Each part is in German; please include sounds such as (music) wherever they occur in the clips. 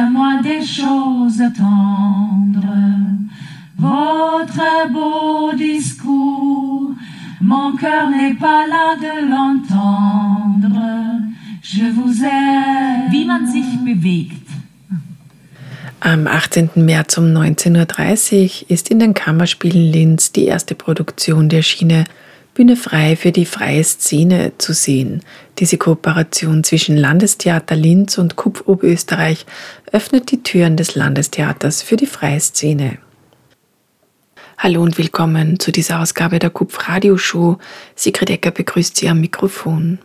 Redites-moi des choses tendres. Votre beau discours, mon cœur n'est pas là de l'entendre. Je vous aime. Wie man sich bewegt Am 18. März um 19.30 Uhr ist in den Kammerspielen Linz die erste Produktion der Schiene Bühne frei für die freie Szene zu sehen. Diese Kooperation zwischen Landestheater Linz und KUPF Oberösterreich öffnet die Türen des Landestheaters für die freie Szene. Hallo und willkommen zu dieser Ausgabe der KUPF Radioshow. Sigrid Ecker begrüßt Sie am Mikrofon.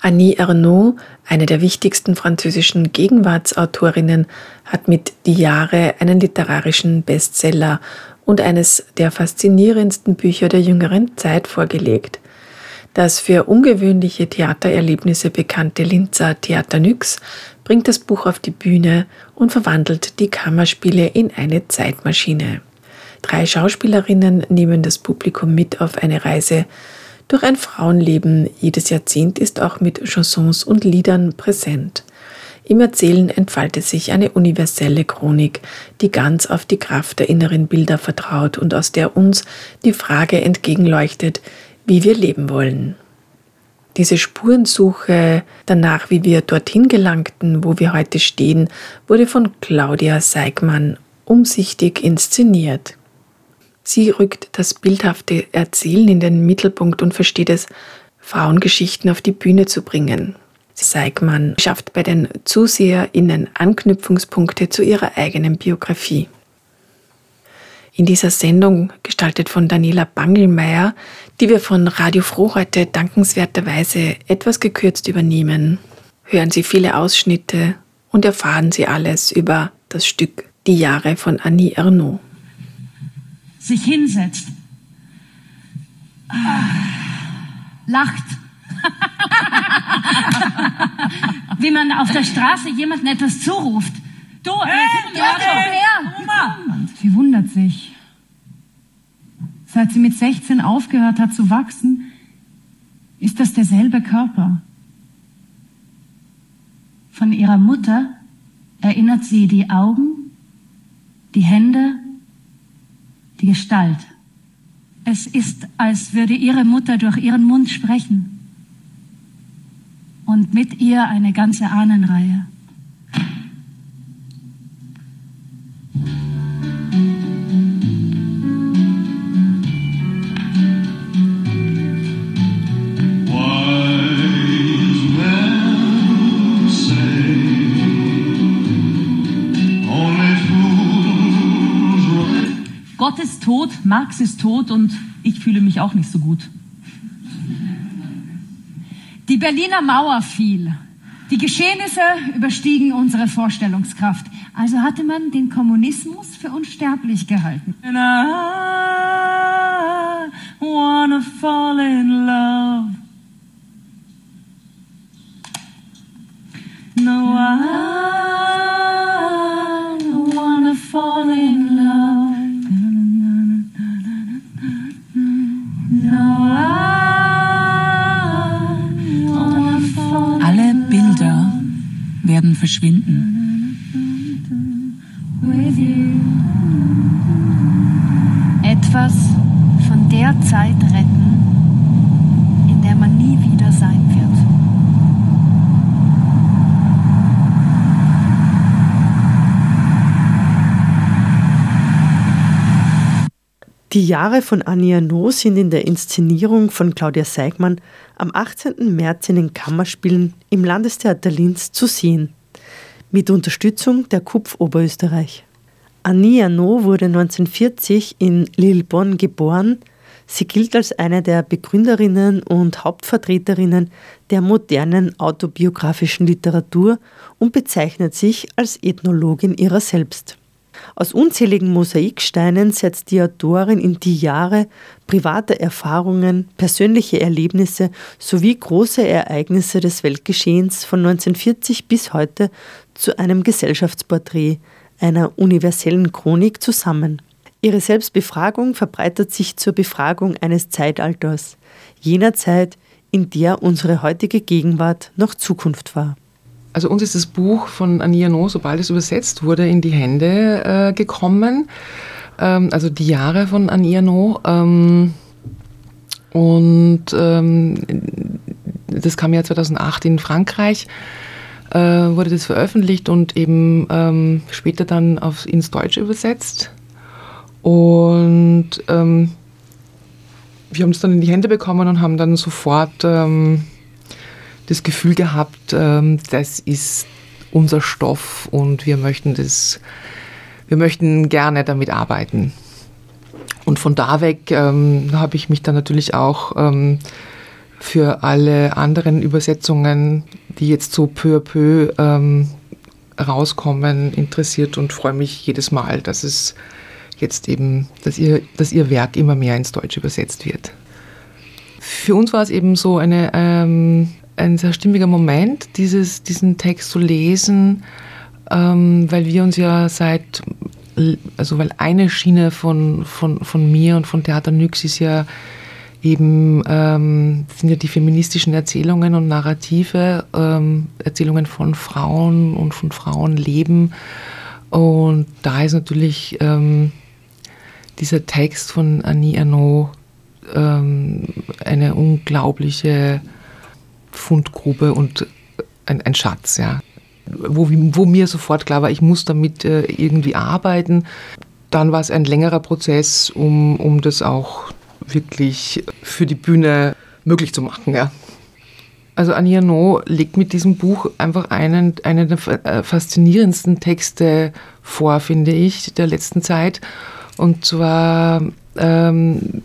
Annie Ernaux, eine der wichtigsten französischen Gegenwartsautorinnen, hat mit Die Jahre einen literarischen Bestseller und eines der faszinierendsten Bücher der jüngeren Zeit vorgelegt. Das für ungewöhnliche Theatererlebnisse bekannte Linzer Theater Nyx bringt das Buch auf die Bühne und verwandelt die Kammerspiele in eine Zeitmaschine. Drei Schauspielerinnen nehmen das Publikum mit auf eine Reise durch ein Frauenleben jedes Jahrzehnt ist auch mit Chansons und Liedern präsent. Im Erzählen entfaltet sich eine universelle Chronik, die ganz auf die Kraft der inneren Bilder vertraut und aus der uns die Frage entgegenleuchtet, wie wir leben wollen. Diese Spurensuche danach, wie wir dorthin gelangten, wo wir heute stehen, wurde von Claudia Seigmann umsichtig inszeniert. Sie rückt das bildhafte Erzählen in den Mittelpunkt und versteht es, Frauengeschichten auf die Bühne zu bringen. Seigmann schafft bei den ZuseherInnen Anknüpfungspunkte zu ihrer eigenen Biografie. In dieser Sendung, gestaltet von Daniela Bangelmeier, die wir von Radio Froh heute dankenswerterweise etwas gekürzt übernehmen, hören Sie viele Ausschnitte und erfahren Sie alles über das Stück Die Jahre von Annie Ernaux sich hinsetzt, lacht. (laughs) Wie man auf der Straße jemandem etwas zuruft. Du, äh, hey, komm, ja, her. Sie wundert sich. Seit sie mit 16 aufgehört hat zu wachsen, ist das derselbe Körper. Von ihrer Mutter erinnert sie die Augen, die Hände die Gestalt. Es ist, als würde ihre Mutter durch ihren Mund sprechen und mit ihr eine ganze Ahnenreihe. Gott ist tot, Marx ist tot und ich fühle mich auch nicht so gut. Die Berliner Mauer fiel. Die Geschehnisse überstiegen unsere Vorstellungskraft. Also hatte man den Kommunismus für unsterblich gehalten. And I wanna fall in love. Werden verschwinden. Etwas von der Zeit retten, in der man nie wieder sein wird. Die Jahre von Annie Arnaud sind in der Inszenierung von Claudia Seigmann am 18. März in den Kammerspielen im Landestheater Linz zu sehen, mit Unterstützung der KUPF Oberösterreich. Annie Arnaud wurde 1940 in Lillebonn geboren. Sie gilt als eine der Begründerinnen und Hauptvertreterinnen der modernen autobiografischen Literatur und bezeichnet sich als Ethnologin ihrer selbst. Aus unzähligen Mosaiksteinen setzt die Autorin in die Jahre private Erfahrungen, persönliche Erlebnisse sowie große Ereignisse des Weltgeschehens von 1940 bis heute zu einem Gesellschaftsporträt, einer universellen Chronik zusammen. Ihre Selbstbefragung verbreitet sich zur Befragung eines Zeitalters, jener Zeit, in der unsere heutige Gegenwart noch Zukunft war. Also uns ist das Buch von Annie Arnaud, sobald es übersetzt wurde, in die Hände äh, gekommen. Ähm, also die Jahre von Annie Arnaud. Ähm, und ähm, das kam ja 2008 in Frankreich, äh, wurde das veröffentlicht und eben ähm, später dann aufs, ins Deutsche übersetzt. Und ähm, wir haben es dann in die Hände bekommen und haben dann sofort ähm, das Gefühl gehabt, ähm, das ist unser Stoff und wir möchten das, wir möchten gerne damit arbeiten. Und von da weg ähm, habe ich mich dann natürlich auch ähm, für alle anderen Übersetzungen, die jetzt so peu à peu ähm, rauskommen, interessiert und freue mich jedes Mal, dass es jetzt eben, dass ihr, dass ihr Werk immer mehr ins Deutsche übersetzt wird. Für uns war es eben so eine ähm, ein sehr stimmiger Moment, dieses, diesen Text zu lesen, ähm, weil wir uns ja seit, also weil eine Schiene von, von, von mir und von Theater Nyx ist ja eben, ähm, sind ja die feministischen Erzählungen und Narrative, ähm, Erzählungen von Frauen und von Frauenleben. Und da ist natürlich ähm, dieser Text von Annie Ernaux ähm, eine unglaubliche Fundgrube und ein, ein Schatz, ja. Wo, wo, mir sofort klar war, ich muss damit äh, irgendwie arbeiten. Dann war es ein längerer Prozess, um, um das auch wirklich für die Bühne möglich zu machen. Ja. Also Annie Arnaud legt mit diesem Buch einfach einen, einen der äh, faszinierendsten Texte vor, finde ich, der letzten Zeit. Und zwar ähm,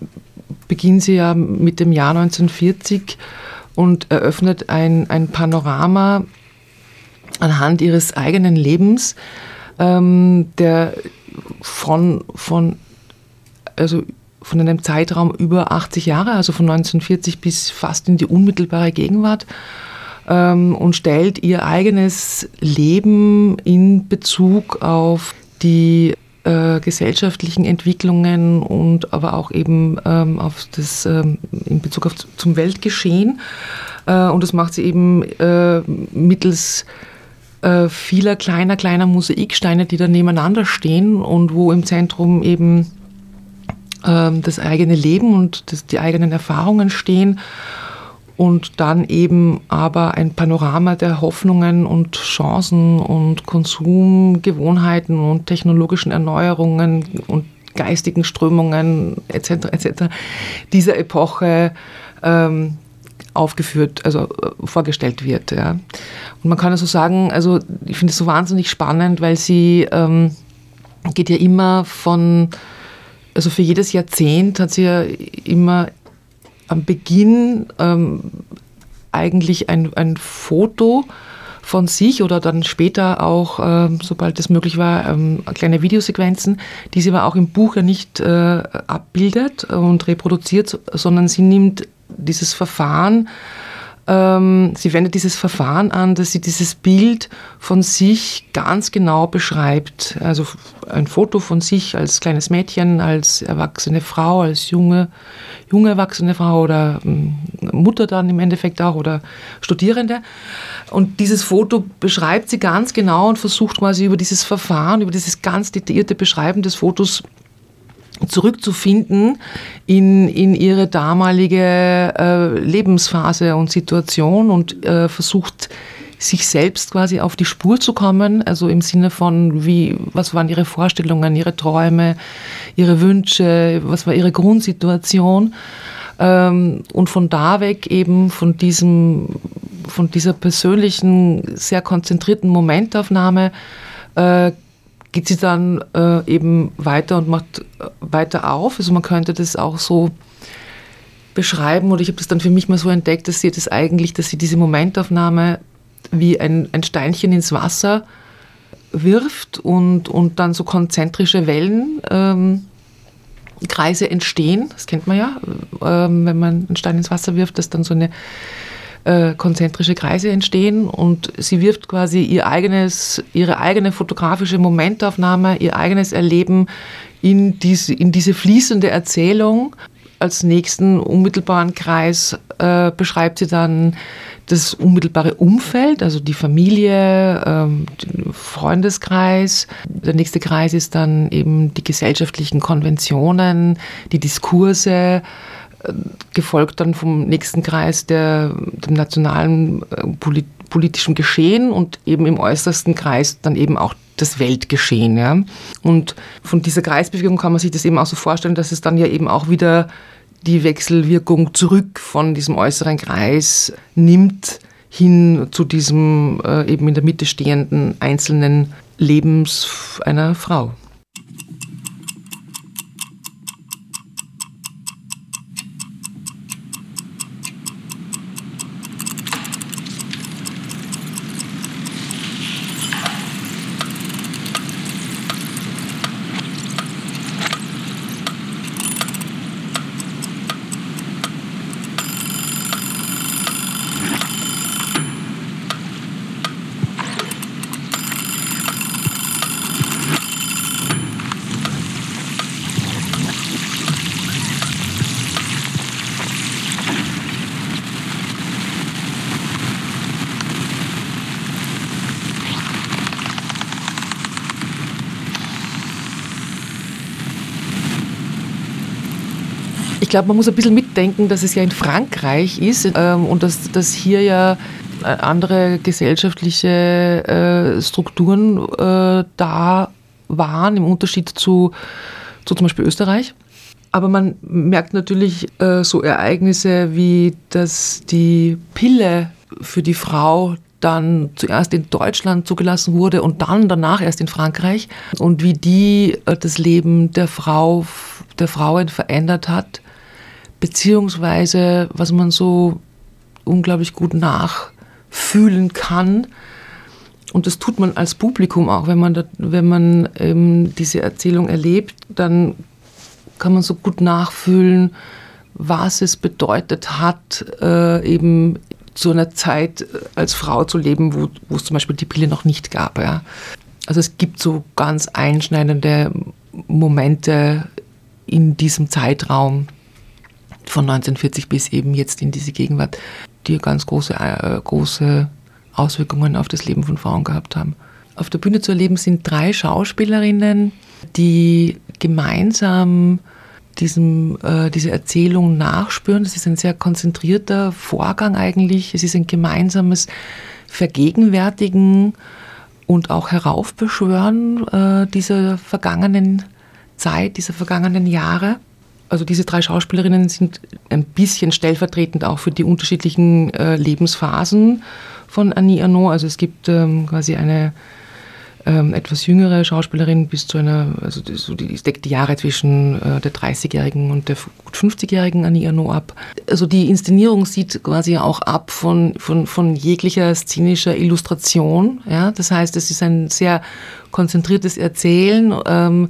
beginnt sie ja mit dem Jahr 1940 und eröffnet ein, ein Panorama anhand ihres eigenen Lebens, ähm, der von, von, also von einem Zeitraum über 80 Jahre, also von 1940 bis fast in die unmittelbare Gegenwart, ähm, und stellt ihr eigenes Leben in Bezug auf die äh, gesellschaftlichen Entwicklungen und aber auch eben ähm, auf das, ähm, in Bezug auf zum Weltgeschehen. Äh, und das macht sie eben äh, mittels äh, vieler kleiner, kleiner Mosaiksteine, die da nebeneinander stehen und wo im Zentrum eben ähm, das eigene Leben und das, die eigenen Erfahrungen stehen und dann eben aber ein Panorama der Hoffnungen und Chancen und Konsumgewohnheiten und technologischen Erneuerungen und geistigen Strömungen etc. etc. dieser Epoche ähm, aufgeführt, also äh, vorgestellt wird. Ja. Und man kann also sagen, also ich finde es so wahnsinnig spannend, weil sie ähm, geht ja immer von, also für jedes Jahrzehnt hat sie ja immer am Beginn ähm, eigentlich ein, ein Foto von sich oder dann später auch, ähm, sobald es möglich war, ähm, kleine Videosequenzen, die sie aber auch im Buch ja nicht äh, abbildet und reproduziert, sondern sie nimmt dieses Verfahren ähm, sie wendet dieses Verfahren an, dass sie dieses Bild von sich ganz genau beschreibt. Also ein Foto von sich als kleines Mädchen, als erwachsene Frau, als junge, junge erwachsene Frau oder ähm, Mutter dann im Endeffekt auch oder Studierende. Und dieses Foto beschreibt sie ganz genau und versucht quasi über dieses Verfahren, über dieses ganz detaillierte Beschreiben des Fotos zurückzufinden in, in ihre damalige äh, Lebensphase und Situation und äh, versucht sich selbst quasi auf die Spur zu kommen, also im Sinne von, wie, was waren ihre Vorstellungen, ihre Träume, ihre Wünsche, was war ihre Grundsituation. Ähm, und von da weg eben von diesem, von dieser persönlichen, sehr konzentrierten Momentaufnahme äh, geht sie dann äh, eben weiter und macht weiter auf. Also man könnte das auch so beschreiben oder ich habe das dann für mich mal so entdeckt, dass sie das eigentlich, dass sie diese Momentaufnahme wie ein, ein Steinchen ins Wasser wirft und, und dann so konzentrische Wellen ähm, entstehen. Das kennt man ja, ähm, wenn man einen Stein ins Wasser wirft, dass dann so eine äh, konzentrische Kreise entstehen und sie wirft quasi ihr eigenes, ihre eigene fotografische Momentaufnahme, ihr eigenes Erleben in diese, in diese fließende Erzählung. Als nächsten unmittelbaren Kreis äh, beschreibt sie dann das unmittelbare Umfeld, also die Familie, ähm, Freundeskreis. Der nächste Kreis ist dann eben die gesellschaftlichen Konventionen, die Diskurse, gefolgt dann vom nächsten Kreis der, dem nationalen äh, Polit politischen Geschehen und eben im äußersten Kreis dann eben auch das Weltgeschehen. Ja. Und von dieser Kreisbewegung kann man sich das eben auch so vorstellen, dass es dann ja eben auch wieder die Wechselwirkung zurück von diesem äußeren Kreis nimmt hin zu diesem äh, eben in der Mitte stehenden einzelnen Lebens einer Frau. Glaube, man muss ein bisschen mitdenken, dass es ja in Frankreich ist ähm, und dass, dass hier ja äh, andere gesellschaftliche äh, Strukturen äh, da waren, im Unterschied zu, zu zum Beispiel Österreich. Aber man merkt natürlich äh, so Ereignisse wie, dass die Pille für die Frau dann zuerst in Deutschland zugelassen wurde und dann danach erst in Frankreich und wie die äh, das Leben der Frau, der Frauen verändert hat beziehungsweise was man so unglaublich gut nachfühlen kann. Und das tut man als Publikum auch, wenn man, da, wenn man ähm, diese Erzählung erlebt, dann kann man so gut nachfühlen, was es bedeutet hat, äh, eben zu einer Zeit äh, als Frau zu leben, wo, es zum Beispiel die Pille noch nicht gab. Ja. Also es gibt so ganz einschneidende Momente in diesem Zeitraum, von 1940 bis eben jetzt in diese Gegenwart, die ganz große, äh, große Auswirkungen auf das Leben von Frauen gehabt haben. Auf der Bühne zu erleben sind drei Schauspielerinnen, die gemeinsam diesem, äh, diese Erzählung nachspüren. Das ist ein sehr konzentrierter Vorgang eigentlich. Es ist ein gemeinsames Vergegenwärtigen und auch Heraufbeschwören äh, dieser vergangenen Zeit, dieser vergangenen Jahre also diese drei Schauspielerinnen sind ein bisschen stellvertretend auch für die unterschiedlichen äh, Lebensphasen von Annie Arnaud. Also es gibt ähm, quasi eine ähm, etwas jüngere Schauspielerin bis zu einer, also die, so die, deckt die Jahre zwischen äh, der 30-jährigen und der gut 50-jährigen Annie Arnaud ab. Also die Inszenierung sieht quasi auch ab von, von, von jeglicher szenischer Illustration. Ja? Das heißt, es ist ein sehr konzentriertes Erzählen. Ähm,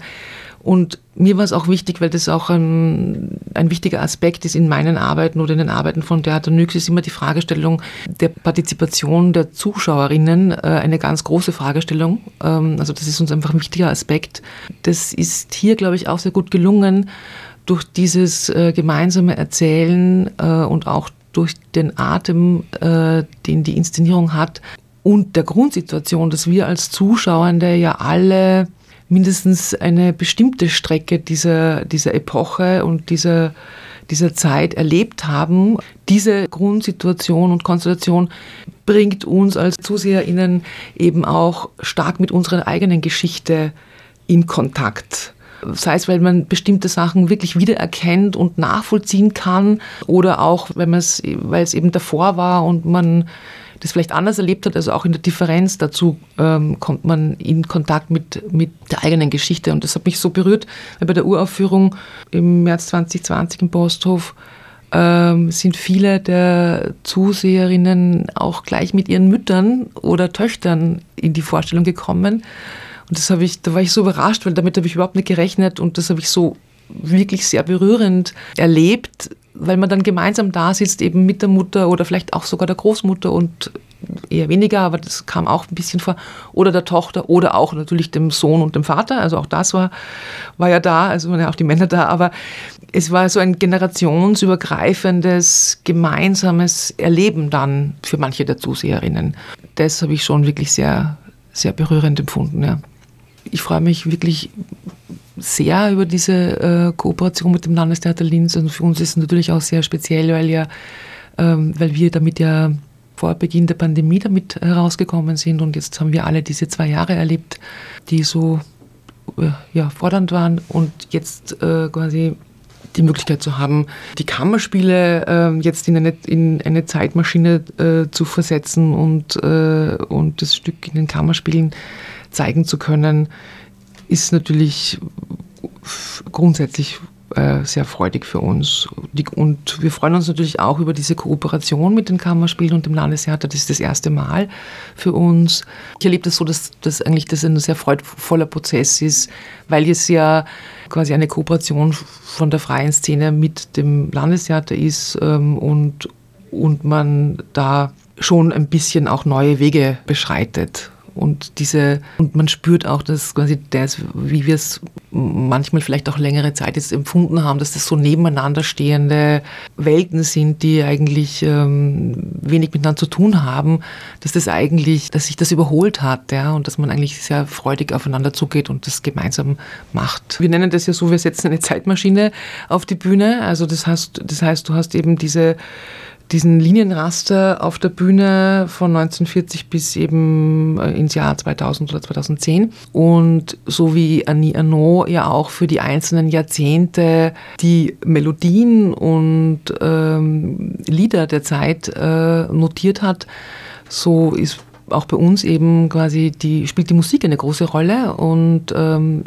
und mir war es auch wichtig, weil das auch ein, ein, wichtiger Aspekt ist in meinen Arbeiten oder in den Arbeiten von Theater Nyx, ist immer die Fragestellung der Partizipation der Zuschauerinnen äh, eine ganz große Fragestellung. Ähm, also das ist uns einfach ein wichtiger Aspekt. Das ist hier, glaube ich, auch sehr gut gelungen durch dieses äh, gemeinsame Erzählen äh, und auch durch den Atem, den die Inszenierung hat und der Grundsituation, dass wir als Zuschauende ja alle mindestens eine bestimmte Strecke dieser, dieser Epoche und dieser dieser Zeit erlebt haben. Diese Grundsituation und Konstellation bringt uns als ZuseherInnen eben auch stark mit unserer eigenen Geschichte in Kontakt. Sei es, weil man bestimmte Sachen wirklich wiedererkennt und nachvollziehen kann oder auch, weil es eben davor war und man das vielleicht anders erlebt hat, also auch in der Differenz dazu ähm, kommt man in Kontakt mit, mit der eigenen Geschichte. Und das hat mich so berührt, weil bei der Uraufführung im März 2020 im Posthof ähm, sind viele der Zuseherinnen auch gleich mit ihren Müttern oder Töchtern in die Vorstellung gekommen. Und das ich, da war ich so überrascht, weil damit habe ich überhaupt nicht gerechnet und das habe ich so wirklich sehr berührend erlebt, weil man dann gemeinsam da sitzt, eben mit der Mutter oder vielleicht auch sogar der Großmutter und eher weniger, aber das kam auch ein bisschen vor, oder der Tochter oder auch natürlich dem Sohn und dem Vater, also auch das war, war ja da, also waren ja auch die Männer da, aber es war so ein generationsübergreifendes, gemeinsames Erleben dann für manche der Zuseherinnen. Das habe ich schon wirklich sehr, sehr berührend empfunden, ja. Ich freue mich wirklich sehr über diese äh, Kooperation mit dem Landestheater Linz. Und für uns ist es natürlich auch sehr speziell, weil, ja, ähm, weil wir damit ja vor Beginn der Pandemie damit herausgekommen sind. Und jetzt haben wir alle diese zwei Jahre erlebt, die so äh, ja, fordernd waren. Und jetzt äh, quasi die Möglichkeit zu haben, die Kammerspiele äh, jetzt in eine, in eine Zeitmaschine äh, zu versetzen und, äh, und das Stück in den Kammerspielen zeigen zu können, ist natürlich grundsätzlich äh, sehr freudig für uns. Und wir freuen uns natürlich auch über diese Kooperation mit den Kammerspielen und dem Landestheater. Das ist das erste Mal für uns. Ich erlebe das so, dass das eigentlich das ein sehr freudvoller Prozess ist, weil es ja quasi eine Kooperation von der freien Szene mit dem Landestheater ist ähm, und, und man da schon ein bisschen auch neue Wege beschreitet und diese und man spürt auch, dass quasi das, wie wir es manchmal vielleicht auch längere Zeit jetzt empfunden haben, dass das so nebeneinander stehende Welten sind, die eigentlich ähm, wenig miteinander zu tun haben, dass das eigentlich, dass sich das überholt hat, ja, und dass man eigentlich sehr freudig aufeinander zugeht und das gemeinsam macht. Wir nennen das ja so, wir setzen eine Zeitmaschine auf die Bühne. Also das heißt, das heißt, du hast eben diese diesen Linienraster auf der Bühne von 1940 bis eben äh, ins Jahr 2000 oder 2010. Und so wie Annie Arnaud ja auch für die einzelnen Jahrzehnte die Melodien und ähm, Lieder der Zeit äh, notiert hat, so ist auch bei uns eben quasi die, spielt die Musik eine große Rolle und ähm,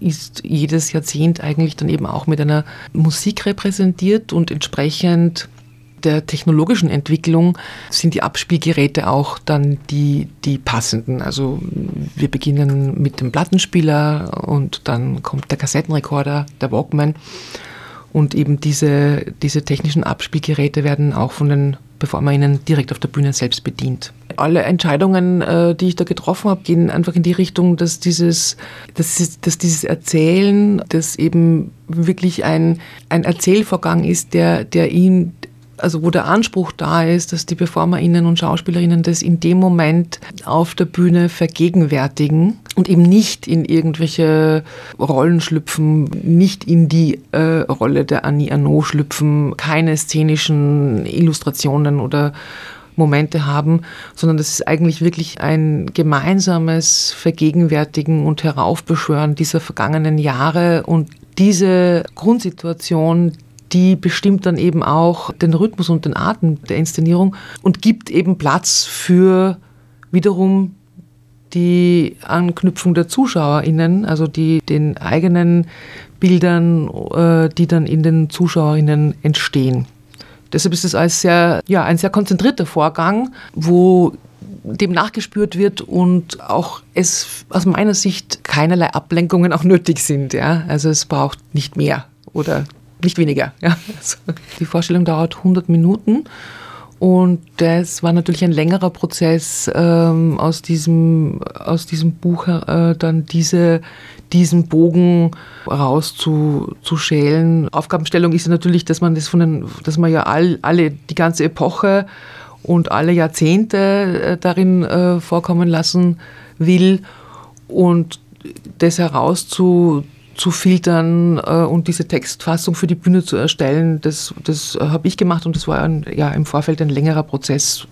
ist jedes Jahrzehnt eigentlich dann eben auch mit einer Musik repräsentiert und entsprechend der technologischen Entwicklung sind die Abspielgeräte auch dann die, die passenden. Also wir beginnen mit dem Plattenspieler und dann kommt der Kassettenrekorder, der Walkman. Und eben diese, diese technischen Abspielgeräte werden auch von den BeformerInnen direkt auf der Bühne selbst bedient. Alle Entscheidungen, äh, die ich da getroffen habe, gehen einfach in die Richtung, dass dieses, dass, dass dieses Erzählen, das eben wirklich ein, ein Erzählvorgang ist, der, der ihn also wo der Anspruch da ist, dass die PerformerInnen und SchauspielerInnen das in dem Moment auf der Bühne vergegenwärtigen und eben nicht in irgendwelche Rollen schlüpfen, nicht in die äh, Rolle der Annie Arnaud schlüpfen, keine szenischen Illustrationen oder Momente haben, sondern das ist eigentlich wirklich ein gemeinsames Vergegenwärtigen und Heraufbeschwören dieser vergangenen Jahre und diese Grundsituation, die bestimmt dann eben auch den Rhythmus und den Atem der Inszenierung und gibt eben Platz für wiederum die Anknüpfung der ZuschauerInnen, also die den eigenen Bildern, äh, die dann in den ZuschauerInnen entstehen. Deshalb ist es als sehr, ja, ein sehr konzentrierter Vorgang, wo dem nachgespürt wird und auch es aus meiner Sicht keinerlei Ablenkungen auch nötig sind. Ja? Also es braucht nicht mehr oder nicht weniger. (laughs) Ja. Also die Vorstellung dauert 100 Minuten und das war natürlich ein längerer Prozess, ähm, aus, diesem, aus diesem Buch äh, dann diese, diesen Bogen rauszuschälen. Aufgabenstellung ist natürlich, dass man das von den, dass man ja all, alle, die ganze Epoche und alle Jahrzehnte äh, darin äh, vorkommen lassen will und das herauszu zu filtern äh, und diese Textfassung für die Bühne zu erstellen, das, das äh, habe ich gemacht und das war ein, ja im Vorfeld ein längerer Prozess,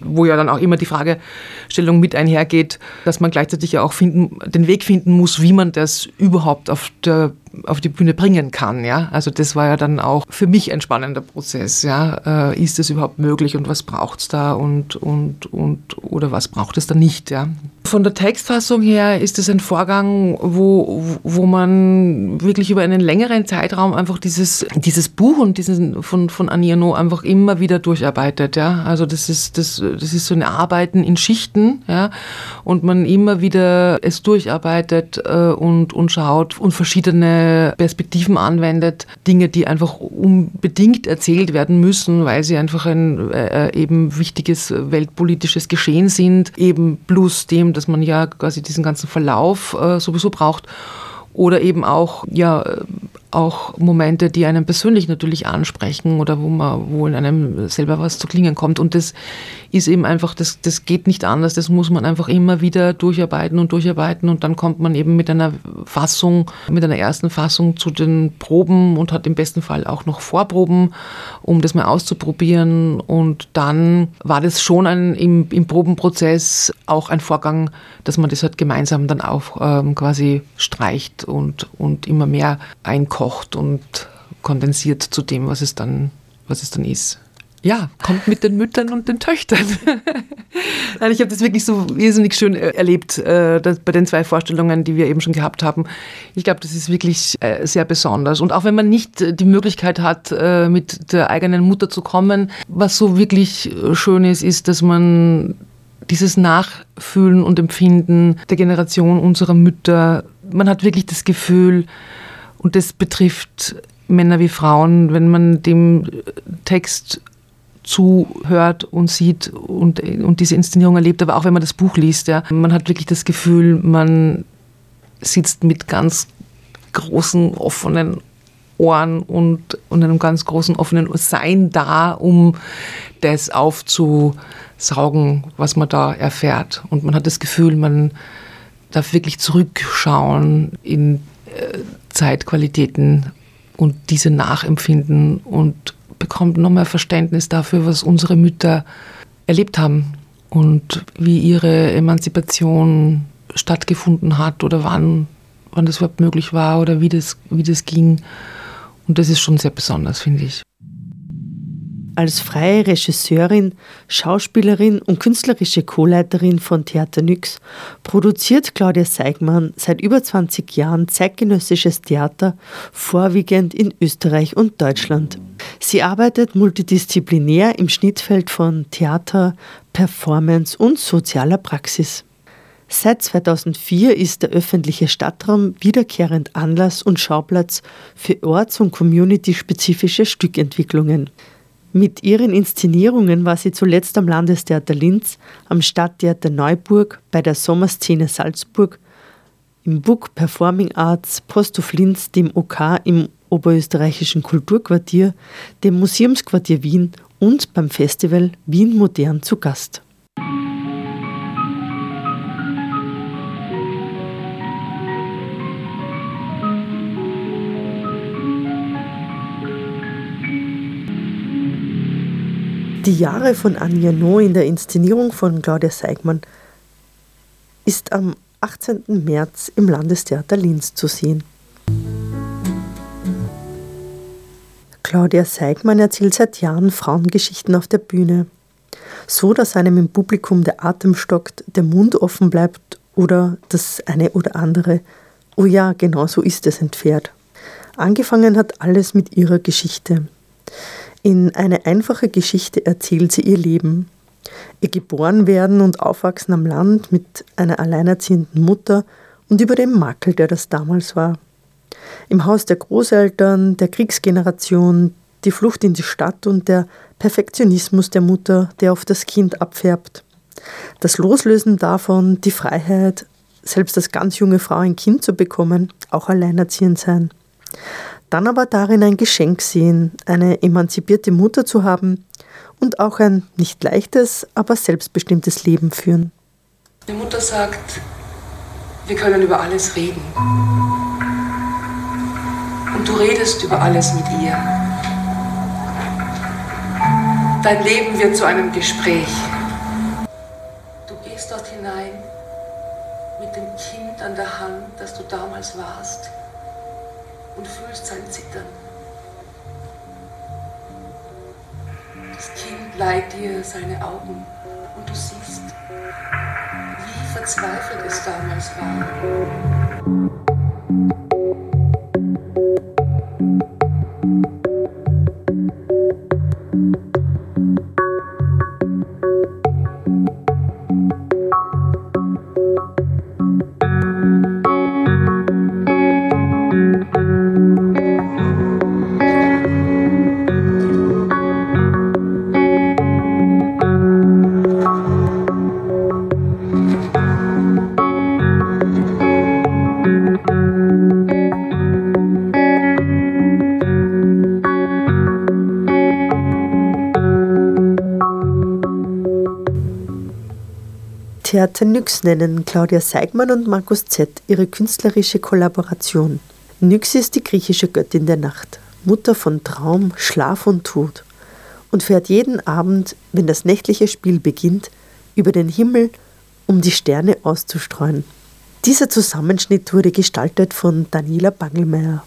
wo ja dann auch immer die Fragestellung mit einhergeht, dass man gleichzeitig ja auch finden, den Weg finden muss, wie man das überhaupt auf der auf die Bühne bringen kann. Ja? Also das war ja dann auch für mich ein spannender Prozess. Ja? Äh, ist das überhaupt möglich und was braucht es da und, und, und oder was braucht es da nicht? Ja? Von der Textfassung her ist es ein Vorgang, wo, wo man wirklich über einen längeren Zeitraum einfach dieses, dieses Buch und diesen von, von Annie No einfach immer wieder durcharbeitet. Ja? Also das ist, das, das ist so ein Arbeiten in Schichten ja? und man immer wieder es durcharbeitet äh, und, und schaut und verschiedene Perspektiven anwendet, Dinge, die einfach unbedingt erzählt werden müssen, weil sie einfach ein äh, eben wichtiges weltpolitisches Geschehen sind, eben plus dem, dass man ja quasi diesen ganzen Verlauf äh, sowieso braucht oder eben auch ja auch Momente, die einen persönlich natürlich ansprechen oder wo man, wo in einem selber was zu klingen kommt. Und das ist eben einfach, das, das geht nicht anders. Das muss man einfach immer wieder durcharbeiten und durcharbeiten. Und dann kommt man eben mit einer Fassung, mit einer ersten Fassung zu den Proben und hat im besten Fall auch noch Vorproben, um das mal auszuprobieren. Und dann war das schon ein, im, im Probenprozess auch ein Vorgang, dass man das halt gemeinsam dann auch ähm, quasi streicht und, und immer mehr einkocht und kondensiert zu dem, was es dann, was es dann ist ja, kommt mit den Müttern und den Töchtern. (laughs) Nein, ich habe das wirklich so wesentlich schön äh, erlebt äh, bei den zwei Vorstellungen, die wir eben schon gehabt haben. Ich glaube, das ist wirklich äh, sehr besonders. Und auch wenn man nicht äh, die Möglichkeit hat, äh, mit der eigenen Mutter zu kommen, was so wirklich schön ist, ist, dass man dieses Nachfühlen und Empfinden der Generation unserer Mütter, man hat wirklich das Gefühl, und das betrifft Männer wie Frauen, wenn man dem Text zuhört und sieht und, und diese Inszenierung erlebt, aber auch wenn man das Buch liest, ja, man hat wirklich das Gefühl, man sitzt mit ganz großen offenen Ohren und, und einem ganz großen offenen Sein da, um das aufzusaugen, was man da erfährt. Und man hat das Gefühl, man darf wirklich zurückschauen in äh, Zeitqualitäten und diese nachempfinden und bekommt noch mehr Verständnis dafür, was unsere Mütter erlebt haben und wie ihre Emanzipation stattgefunden hat oder wann, wann das überhaupt möglich war oder wie das, wie das ging. Und das ist schon sehr besonders, finde ich. Als freie Regisseurin, Schauspielerin und künstlerische Co-Leiterin von Theater Nyx produziert Claudia Seigmann seit über 20 Jahren zeitgenössisches Theater, vorwiegend in Österreich und Deutschland. Sie arbeitet multidisziplinär im Schnittfeld von Theater, Performance und sozialer Praxis. Seit 2004 ist der öffentliche Stadtraum wiederkehrend Anlass und Schauplatz für orts- und community-spezifische Stückentwicklungen. Mit ihren Inszenierungen war sie zuletzt am Landestheater Linz, am Stadttheater Neuburg, bei der Sommerszene Salzburg, im Book Performing Arts Posthof Linz, dem OK im Oberösterreichischen Kulturquartier, dem Museumsquartier Wien und beim Festival Wien Modern zu Gast. Die Jahre von Anja No in der Inszenierung von Claudia Seigmann ist am 18. März im Landestheater Linz zu sehen. Claudia Seigmann erzählt seit Jahren Frauengeschichten auf der Bühne. So, dass einem im Publikum der Atem stockt, der Mund offen bleibt oder das eine oder andere, oh ja, genau so ist es entfährt. Angefangen hat alles mit ihrer Geschichte. In eine einfache Geschichte erzählt sie ihr Leben. Ihr Geborenwerden und Aufwachsen am Land mit einer alleinerziehenden Mutter und über den Makel, der das damals war. Im Haus der Großeltern, der Kriegsgeneration, die Flucht in die Stadt und der Perfektionismus der Mutter, der auf das Kind abfärbt. Das Loslösen davon, die Freiheit, selbst als ganz junge Frau ein Kind zu bekommen, auch alleinerziehend sein dann aber darin ein Geschenk sehen, eine emanzipierte Mutter zu haben und auch ein nicht leichtes, aber selbstbestimmtes Leben führen. Die Mutter sagt, wir können über alles reden. und du redest über alles mit ihr. Dein Leben wird zu einem Gespräch. Du gehst dort hinein mit dem Kind an der Hand, das du damals warst, und fühlst sein Zittern. Das Kind leiht dir seine Augen und du siehst, wie verzweifelt es damals war. Theater Nyx nennen Claudia Seigmann und Markus Z. ihre künstlerische Kollaboration. Nyx ist die griechische Göttin der Nacht, Mutter von Traum, Schlaf und Tod und fährt jeden Abend, wenn das nächtliche Spiel beginnt, über den Himmel, um die Sterne auszustreuen. Dieser Zusammenschnitt wurde gestaltet von Daniela Bangelmeier.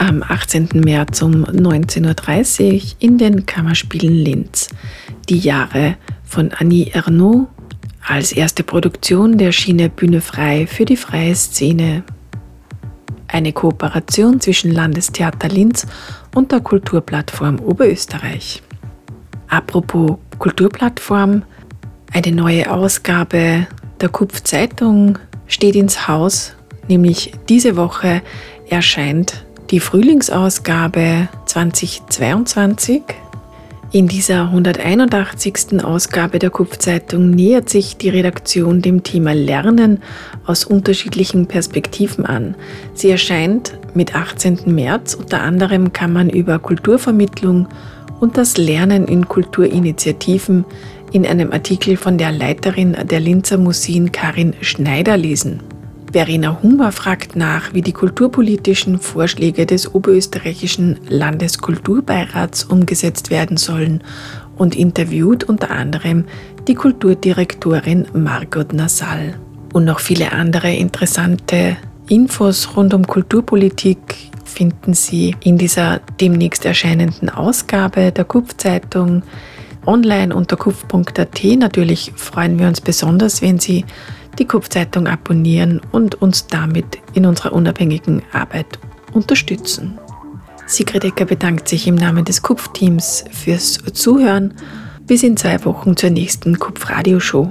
Am 18. März um 19.30 Uhr in den Kammerspielen Linz. Die Jahre von Annie Ernaux als erste Produktion der Schiene Bühne frei für die freie Szene. Eine Kooperation zwischen Landestheater Linz und der Kulturplattform Oberösterreich. Apropos Kulturplattform, eine neue Ausgabe der Kupf-Zeitung steht ins Haus, nämlich diese Woche erscheint die Frühlingsausgabe 2022. In dieser 181. Ausgabe der Kupfzeitung nähert sich die Redaktion dem Thema Lernen aus unterschiedlichen Perspektiven an. Sie erscheint mit 18. März. Unter anderem kann man über Kulturvermittlung und das Lernen in Kulturinitiativen in einem Artikel von der Leiterin der Linzer Museen Karin Schneider lesen. Verena Humber fragt nach, wie die kulturpolitischen Vorschläge des oberösterreichischen Landeskulturbeirats umgesetzt werden sollen und interviewt unter anderem die Kulturdirektorin Margot Nassal. Und noch viele andere interessante Infos rund um Kulturpolitik finden Sie in dieser demnächst erscheinenden Ausgabe der Kupf-Zeitung online unter kupf.at. Natürlich freuen wir uns besonders, wenn Sie die Kupfzeitung abonnieren und uns damit in unserer unabhängigen Arbeit unterstützen. Sigrid Ecker bedankt sich im Namen des Kupf-Teams fürs Zuhören. Bis in zwei Wochen zur nächsten Kupf-Radio-Show.